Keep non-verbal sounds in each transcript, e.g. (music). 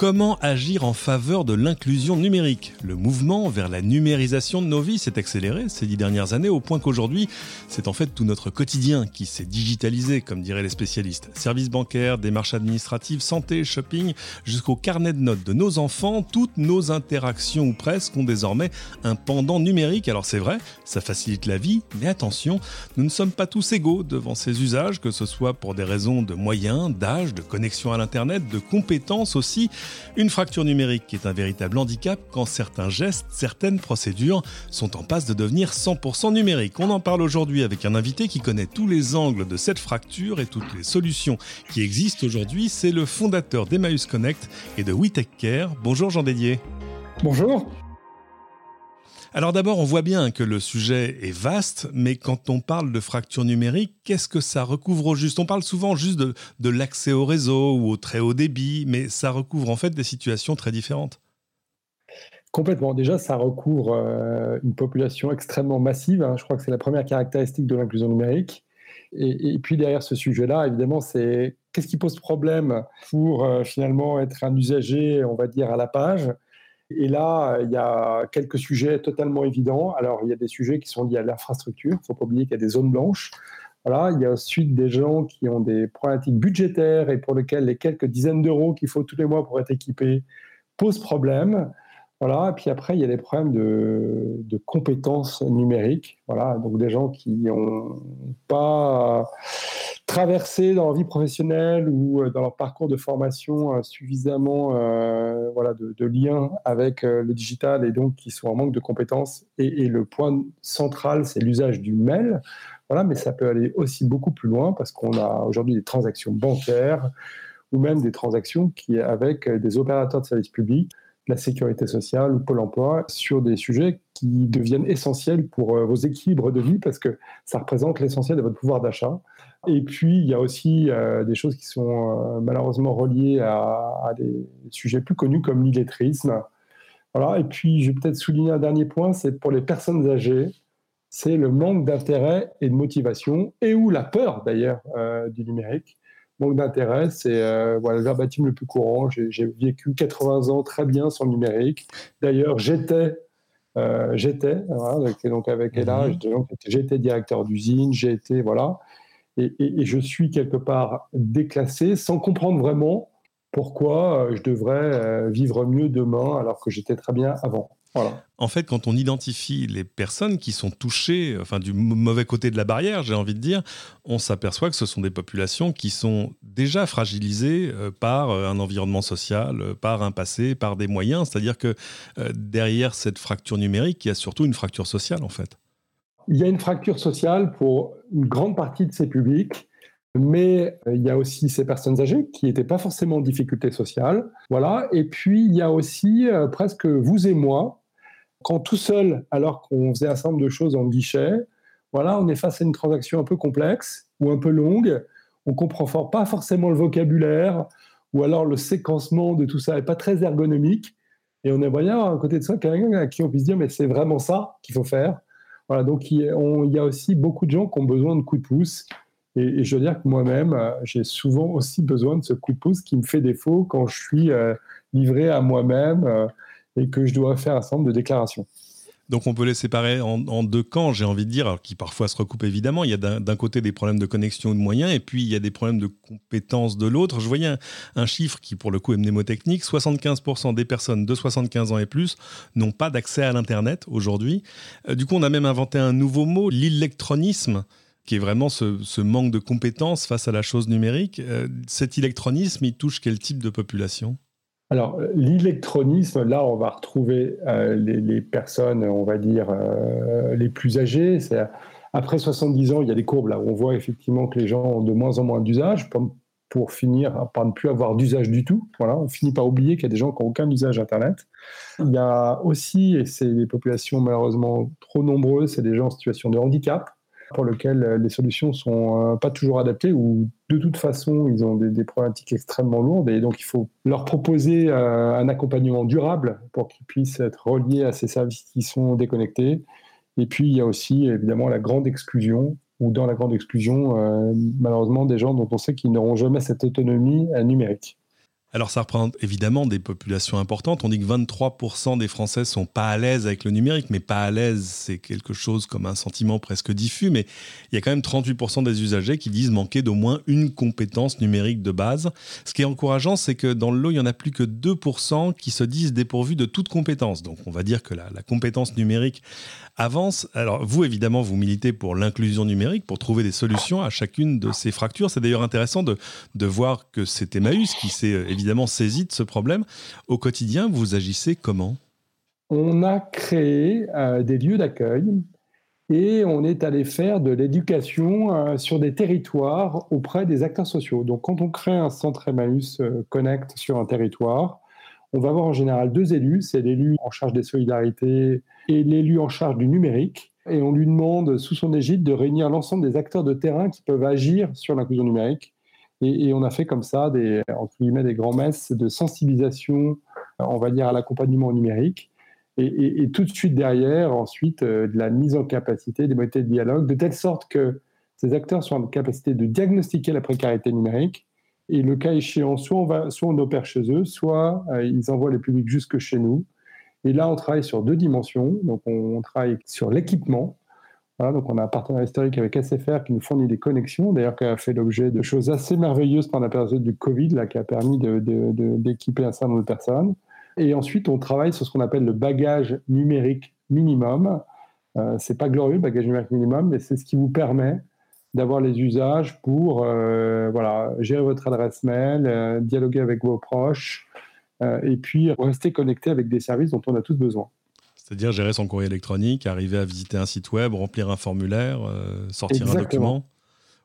Comment agir en faveur de l'inclusion numérique? Le mouvement vers la numérisation de nos vies s'est accéléré ces dix dernières années au point qu'aujourd'hui, c'est en fait tout notre quotidien qui s'est digitalisé, comme diraient les spécialistes. Services bancaires, démarches administratives, santé, shopping, jusqu'au carnet de notes de nos enfants, toutes nos interactions ou presque ont désormais un pendant numérique. Alors c'est vrai, ça facilite la vie, mais attention, nous ne sommes pas tous égaux devant ces usages, que ce soit pour des raisons de moyens, d'âge, de connexion à l'Internet, de compétences aussi. Une fracture numérique qui est un véritable handicap quand certains gestes, certaines procédures sont en passe de devenir 100% numériques. On en parle aujourd'hui avec un invité qui connaît tous les angles de cette fracture et toutes les solutions qui existent aujourd'hui. C'est le fondateur d'Emmaüs Connect et de WeTech Care. Bonjour Jean Dédier. Bonjour. Alors d'abord, on voit bien que le sujet est vaste, mais quand on parle de fracture numérique, qu'est-ce que ça recouvre au juste? On parle souvent juste de, l'accès au réseau ou au très haut débit, mais ça recouvre en fait des situations très différentes. Complètement. Déjà, ça recouvre euh, une population extrêmement massive. Hein. Je crois que c'est la première caractéristique de l'inclusion numérique. Et, puis derrière ce sujet-là, évidemment, c'est qu'est-ce qui pose problème pour euh, finalement être un usager, on va dire, à la page? Et là, il y a quelques sujets totalement évidents. Alors, il y a des sujets qui sont liés à l'infrastructure. Il ne faut pas oublier qu'il y a des zones blanches. Voilà, il y a ensuite des gens qui ont des problématiques budgétaires et pour lesquels les quelques dizaines d'euros qu'il faut tous les mois pour être équipé posent problème. Voilà, et puis après, il y a des problèmes de, de compétences numériques. Voilà, donc des gens qui n'ont pas traversé dans leur vie professionnelle ou euh, dans leur parcours de formation euh, suffisamment euh, voilà, de, liens avec le digital et donc qui sont en manque de compétences. Et, le point central, c'est l'usage du mail. Voilà, mais ça peut aller aussi beaucoup plus loin parce qu'on a aujourd'hui des transactions bancaires ou même des transactions qui, avec des opérateurs de services publics, la sécurité sociale ou Pôle emploi sur des sujets qui deviennent essentiels pour vos équilibres de vie parce que ça représente l'essentiel de votre pouvoir d'achat. Et puis, il y a aussi euh, des choses qui sont euh, malheureusement reliées à, des sujets plus connus comme l'illettrisme. Voilà. Et puis, je vais peut-être souligner un dernier point, c'est pour les personnes âgées, c'est le manque d'intérêt et de motivation, et ou la peur d'ailleurs euh, du numérique. Manque d'intérêt, c'est voilà, le verbatim le plus courant. J'ai vécu 80 ans très bien sans numérique. D'ailleurs, j'étais j'étais, donc avec Ella, mmh j'étais directeur d'usine, j'ai été, voilà et, je suis quelque part déclassé sans comprendre vraiment pourquoi euh, je devrais euh, vivre mieux demain alors que j'étais très bien avant. Voilà. En fait, quand on identifie les personnes qui sont touchées, enfin du mauvais côté de la barrière, j'ai envie de dire, on s'aperçoit que ce sont des populations qui sont déjà fragilisées euh, par un environnement social, par un passé, par des moyens. C'est-à-dire que derrière cette fracture numérique, il y a surtout une fracture sociale, en fait. Il y a une fracture sociale pour une grande partie de ces publics, mais euh, il y a aussi ces personnes âgées qui n'étaient pas forcément en difficulté sociale. Voilà. Et puis, il y a aussi euh, presque vous et moi, quand tout seul, alors qu'on faisait un certain nombre de choses en guichet, voilà, on est face à une transaction un peu complexe ou un peu longue, on comprend pas forcément le vocabulaire, ou alors le séquencement de tout ça n'est pas très ergonomique, et on aimerait bien à côté de ça quelqu'un à qui on puisse dire mais c'est vraiment ça qu'il faut faire. Voilà, donc il, y a aussi beaucoup de gens qui ont besoin de coups de pouce. Et, je veux dire que moi-même, euh, j'ai souvent aussi besoin de ce coup de pouce qui me fait défaut quand je suis euh, livré à moi-même euh, et que je dois faire un certain nombre de déclarations. Donc on peut les séparer en, deux camps, j'ai envie de dire, qui parfois se recoupent évidemment. Il y a d'un côté des problèmes de connexion ou de moyens, et puis il y a des problèmes de compétences de l'autre. Je voyais un, chiffre qui, pour le coup, est mnémotechnique. 75% des personnes de 75 ans et plus n'ont pas d'accès à l'Internet aujourd'hui. Euh, du coup, on a même inventé un nouveau mot, l'électronisme qui est vraiment ce, manque de compétences face à la chose numérique. Euh, cet électronisme, il touche quel type de population? Alors, l'électronisme, là, on va retrouver euh, les, personnes, on va dire, euh, les plus âgées. Après 70 ans, il y a des courbes là où on voit effectivement que les gens ont de moins en moins d'usage, pour, finir par ne plus avoir d'usage du tout. Voilà, on finit par oublier qu'il y a des gens qui n'ont aucun usage Internet. Il y a aussi, et c'est des populations malheureusement trop nombreuses, c'est des gens en situation de handicap. Pour lesquels les solutions sont pas toujours adaptées ou de toute façon ils ont des, problématiques extrêmement lourdes et donc il faut leur proposer un accompagnement durable pour qu'ils puissent être reliés à ces services qui sont déconnectés. Et puis il y a aussi évidemment la grande exclusion ou dans la grande exclusion, malheureusement, des gens dont on sait qu'ils n'auront jamais cette autonomie numérique. Alors ça représente évidemment des populations importantes. On dit que 23% des Français sont pas à l'aise avec le numérique, mais pas à l'aise, c'est quelque chose comme un sentiment presque diffus. Mais il y a quand même 38% des usagers qui disent manquer d'au moins une compétence numérique de base. Ce qui est encourageant, c'est que dans le lot, il y en a plus que 2% qui se disent dépourvus de toute compétence. Donc on va dire que la compétence numérique avance. Alors vous, évidemment, vous militez pour l'inclusion numérique, pour trouver des solutions à chacune de ces fractures. C'est d'ailleurs intéressant de, de voir que c'est Emmaüs qui s'est euh, évidemment saisi de ce problème. Au quotidien, vous agissez comment? On a créé euh, des lieux d'accueil et on est allé faire de l'éducation euh, sur des territoires auprès des acteurs sociaux. Donc quand on crée un centre Emmaüs Connect sur un territoire, on va avoir en général deux élus, c'est l'élu en charge des solidarités et l'élu en charge du numérique. Et on lui demande, sous son égide, de réunir l'ensemble des acteurs de terrain qui peuvent agir sur l'inclusion numérique. Et, on a fait comme ça des, entre guillemets, des grands messes de sensibilisation, on va dire, à l'accompagnement numérique. Et, tout de suite derrière, ensuite, euh, de la mise en capacité, des modalités de dialogue, de telle sorte que ces acteurs soient en capacité de diagnostiquer la précarité numérique. Et le cas échéant, soit on, opère chez eux, soit euh, ils envoient les publics jusque chez nous. Et là, on travaille sur deux dimensions. Donc, on travaille sur l'équipement, donc on a un partenaire historique avec SFR qui nous fournit des connexions, d'ailleurs qui a fait l'objet de choses assez merveilleuses pendant la période du Covid, là, qui a permis d'équiper un certain nombre de personnes. Et ensuite, on travaille sur ce qu'on appelle le bagage numérique minimum. Euh, c'est pas glorieux, le bagage numérique minimum, mais c'est ce qui vous permet d'avoir les usages pour euh, voilà, gérer votre adresse mail, euh, dialoguer avec vos proches, euh, et puis rester connecté avec des services dont on a tous besoin. C'est-à-dire gérer son courrier électronique, arriver à visiter un site web, remplir un formulaire, sortir un document.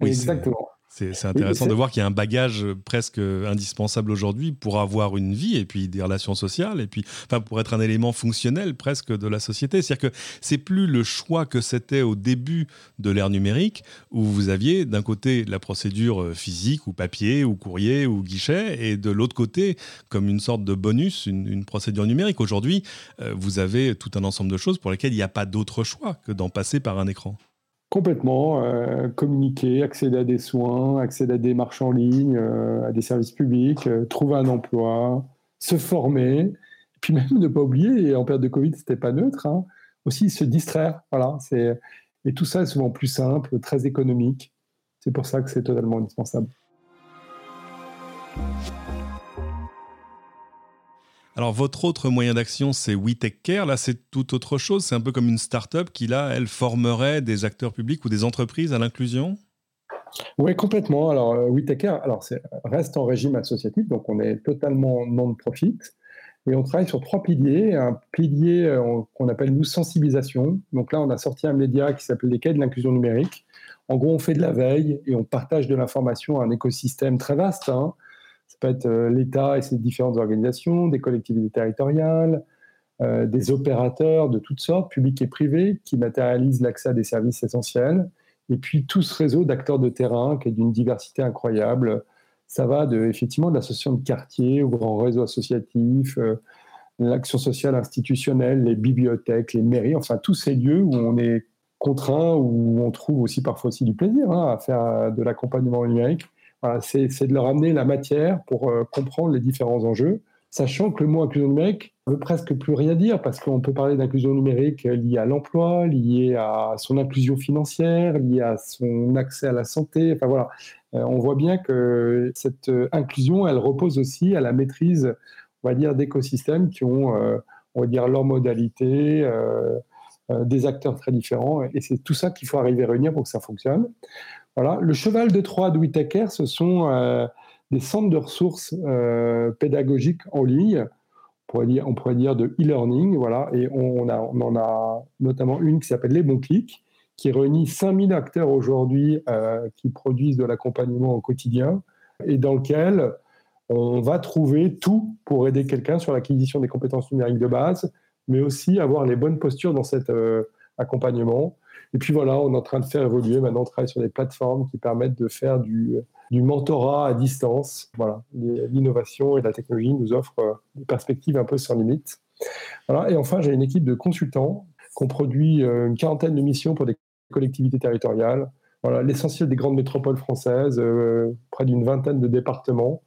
Oui, Exactement. C'est intéressant de voir qu'il y a un bagage presque indispensable aujourd'hui pour avoir une vie et puis des relations sociales et puis enfin pour être un élément fonctionnel presque de la société. C'est-à-dire que c'est plus le choix que c'était au début de l'ère numérique où vous aviez d'un côté la procédure physique ou papier ou courrier ou guichet et de l'autre côté comme une sorte de bonus une, procédure numérique. Aujourd'hui, euh, vous avez tout un ensemble de choses pour lesquelles il n'y a pas d'autre choix que d'en passer par un écran. Complètement. Euh, communiquer, accéder à des soins, accéder à des marches en ligne, euh, à des services publics, euh, trouver un emploi, se former. Puis même (laughs) ne pas oublier, et en période de Covid, c'était pas neutre, hein, aussi se distraire. Voilà, et tout ça est souvent plus simple, très économique. C'est pour ça que c'est totalement indispensable. Alors, votre autre moyen d'action, c'est WeTechCare. Là, c'est tout autre chose. C'est un peu comme une start-up qui, là, elle formerait des acteurs publics ou des entreprises à l'inclusion? Oui, complètement. Alors, euh, WeTechCare alors, reste en régime associatif, donc on est totalement non-profit. Et on travaille sur trois piliers. Un pilier euh, qu'on appelle nous sensibilisation. Donc là, on a sorti un média qui s'appelle Les Quais de l'inclusion numérique. En gros, on fait de la veille et on partage de l'information à un écosystème très vaste. Hein. Ça peut être euh, l'État et ses différentes organisations, des collectivités territoriales, euh, des opérateurs de toutes sortes, publics et privés, qui matérialisent l'accès à des services essentiels. Et puis tout ce réseau d'acteurs de terrain qui est d'une diversité incroyable. Ça va de, effectivement de l'association de quartier au grand réseau associatif, euh, l'action sociale institutionnelle, les bibliothèques, les mairies, enfin tous ces lieux où on est contraint, où on trouve aussi parfois aussi du plaisir hein, à faire de l'accompagnement numérique c'est de leur amener la matière pour euh, comprendre les différents enjeux, sachant que le mot inclusion numérique veut presque plus rien dire parce qu'on peut parler d'inclusion numérique liée à l'emploi, liée à son inclusion financière, liée à son accès à la santé. Enfin voilà, euh, on voit bien que cette euh, inclusion, elle repose aussi à la maîtrise, on va dire, d'écosystèmes qui ont, on va dire, leurs modalités. des acteurs très différents et c'est tout ça qu'il faut arriver à réunir pour que ça fonctionne. Voilà. Le cheval de Troie de ce sont euh, des centres de ressources euh, pédagogiques en ligne. On pourrait dire, de e-learning. Voilà. Et on, en a notamment une qui s'appelle Les Bons Clics, qui réunit 5000 acteurs aujourd'hui euh, qui produisent de l'accompagnement au quotidien et dans lequel on va trouver tout pour aider quelqu'un sur l'acquisition des compétences numériques de base, mais aussi avoir les bonnes postures dans cet accompagnement Et puis voilà, on est en train de faire évoluer. Maintenant, on travaille sur des plateformes qui permettent de faire du, mentorat à distance. Voilà, l'innovation et la technologie nous offrent des perspectives un peu sans limite. Voilà. Et enfin, j'ai une équipe de consultants qu'on produit euh, une quarantaine de missions pour des collectivités territoriales. Voilà, l'essentiel des grandes métropoles françaises, euh, près d'une vingtaine de départements,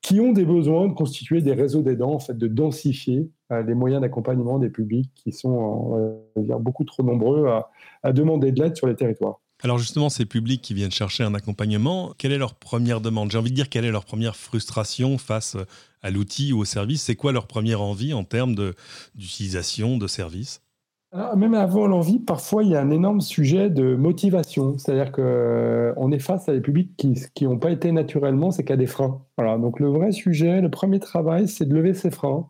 qui ont des besoins de constituer des réseaux d'aidants, en fait, de densifier euh, les moyens d'accompagnement des publics qui sont beaucoup trop nombreux à, à demander de l'aide sur les territoires. Alors justement, ces publics qui viennent chercher un accompagnement, quelle est leur première demande? J'ai envie de dire quelle est leur première frustration face à l'outil ou au service? C'est quoi leur première envie en termes d'utilisation de, services? Même avant l'envie, parfois il y a un énorme sujet de motivation. C'est-à-dire qu'on euh, est face à des publics qui n'ont pas été naturellement, c'est a des freins. Voilà. Donc le vrai sujet, le premier travail, c'est de lever ces freins.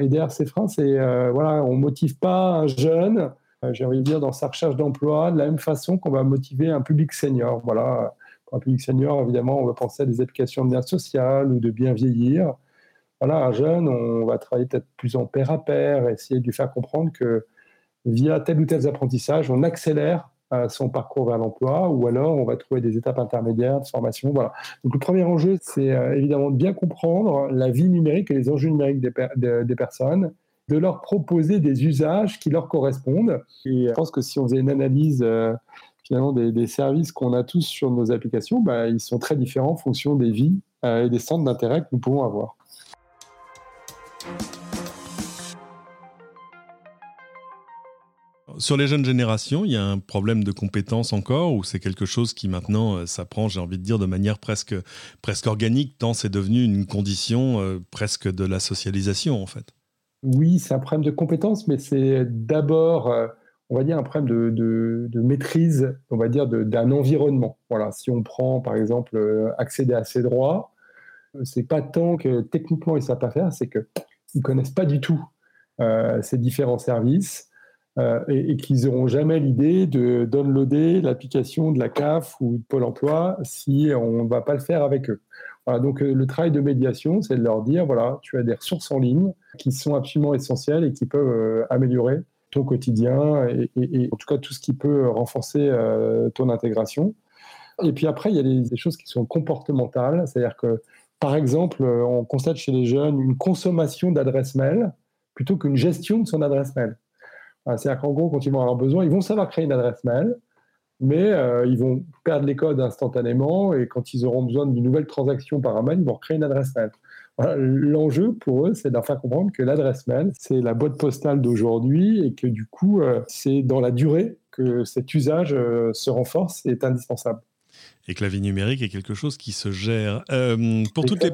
Et derrière ces freins, c'est euh, voilà, on motive pas un jeune, euh, j'ai envie de dire, dans sa recherche d'emploi, de la même façon qu'on va motiver un public senior. Voilà. Un public senior, évidemment, on va penser à des applications de bien social ou de bien vieillir. Voilà, un jeune, on va travailler peut-être plus en pair à pair, essayer de lui faire comprendre que via tel ou tel apprentissage, on accélère euh, son parcours vers l'emploi, ou alors on va trouver des étapes intermédiaires de formation. Voilà. Donc le premier enjeu, c'est euh, évidemment de bien comprendre la vie numérique et les enjeux numériques des, personnes, de leur proposer des usages qui leur correspondent. Et je pense que si on faisait une analyse euh, finalement des, services qu'on a tous sur nos applications, bah, ils sont très différents en fonction des vies et des centres d'intérêt que nous pouvons avoir. Sur les jeunes générations, il y a un problème de compétences encore, ou c'est quelque chose qui maintenant euh, s'apprend, j'ai envie de dire, de manière presque, presque organique, tant c'est devenu une condition euh, presque de la socialisation, en fait? Oui, c'est un problème de compétences, mais c'est d'abord, euh, on va dire, un problème de, de, maîtrise, on va dire, d'un environnement. Voilà, si on prend, par exemple, accéder à ses droits, c'est pas tant que techniquement ils savent pas faire, c'est qu'ils ne connaissent pas du tout ces différents services. Euh, et, qu'ils n'auront jamais l'idée de downloader l'application de la CAF ou de Pôle emploi si on ne va pas le faire avec eux. Voilà, donc euh, le travail de médiation, c'est de leur dire, voilà, tu as des ressources en ligne qui sont absolument essentielles et qui peuvent euh, améliorer ton quotidien et, en tout cas tout ce qui peut renforcer ton intégration. Et puis après, il y a des, des choses qui sont comportementales, c'est-à-dire que par exemple, on constate chez les jeunes une consommation d'adresse mail plutôt qu'une gestion de son adresse mail. C'est-à-dire qu'en gros, quand ils vont avoir besoin, ils vont savoir créer une adresse mail, mais euh, ils vont perdre les codes instantanément et quand ils auront besoin d'une nouvelle transaction par un mail, ils vont recréer une adresse mail. L'enjeu pour eux, c'est de leur faire comprendre que l'adresse mail, c'est la boîte postale d'aujourd'hui et que du coup, euh, c'est dans la durée que cet usage euh, se renforce et est indispensable et que la vie numérique est quelque chose qui se gère. Euh, pour, toutes les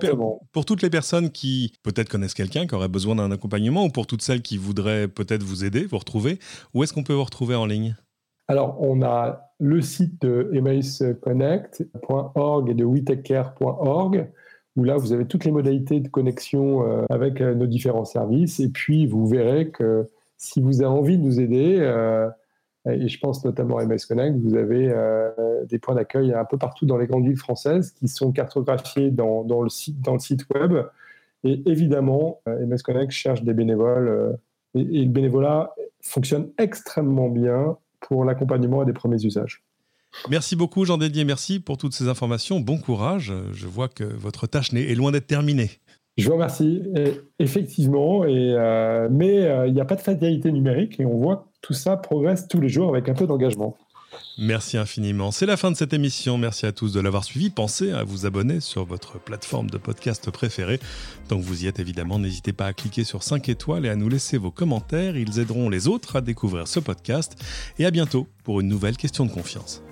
pour toutes les personnes qui peut-être connaissent quelqu'un qui aurait besoin d'un accompagnement ou pour toutes celles qui voudraient peut-être vous aider, vous retrouver, où est-ce qu'on peut vous retrouver en ligne? Alors, on a le site de emmausconnect.org et de wetechcare.org où là, vous avez toutes les modalités de connexion euh, avec euh, nos différents services. Et puis, vous verrez que si vous avez envie de nous aider, et je pense notamment à MS Connect, vous avez euh, des points d'accueil un peu partout dans les grandes villes françaises qui sont cartographiés dans, le, site, web. Et évidemment, euh, MS Connect cherche des bénévoles euh, et, le bénévolat fonctionne extrêmement bien pour l'accompagnement et des premiers usages. Merci beaucoup Jean Dédier, merci pour toutes ces informations. Bon courage, je vois que votre tâche est loin d'être terminée. Je vous remercie. effectivement, euh, mais euh, il n'y a pas de fatalité numérique et on voit que tout ça progresse tous les jours avec un peu d'engagement. Merci infiniment. C'est la fin de cette émission. Merci à tous de l'avoir suivi. Pensez à vous abonner sur votre plateforme de podcast préférée. Tant que vous y êtes, évidemment, n'hésitez pas à cliquer sur 5 étoiles et à nous laisser vos commentaires. Ils aideront les autres à découvrir ce podcast. Et à bientôt pour une nouvelle question de confiance.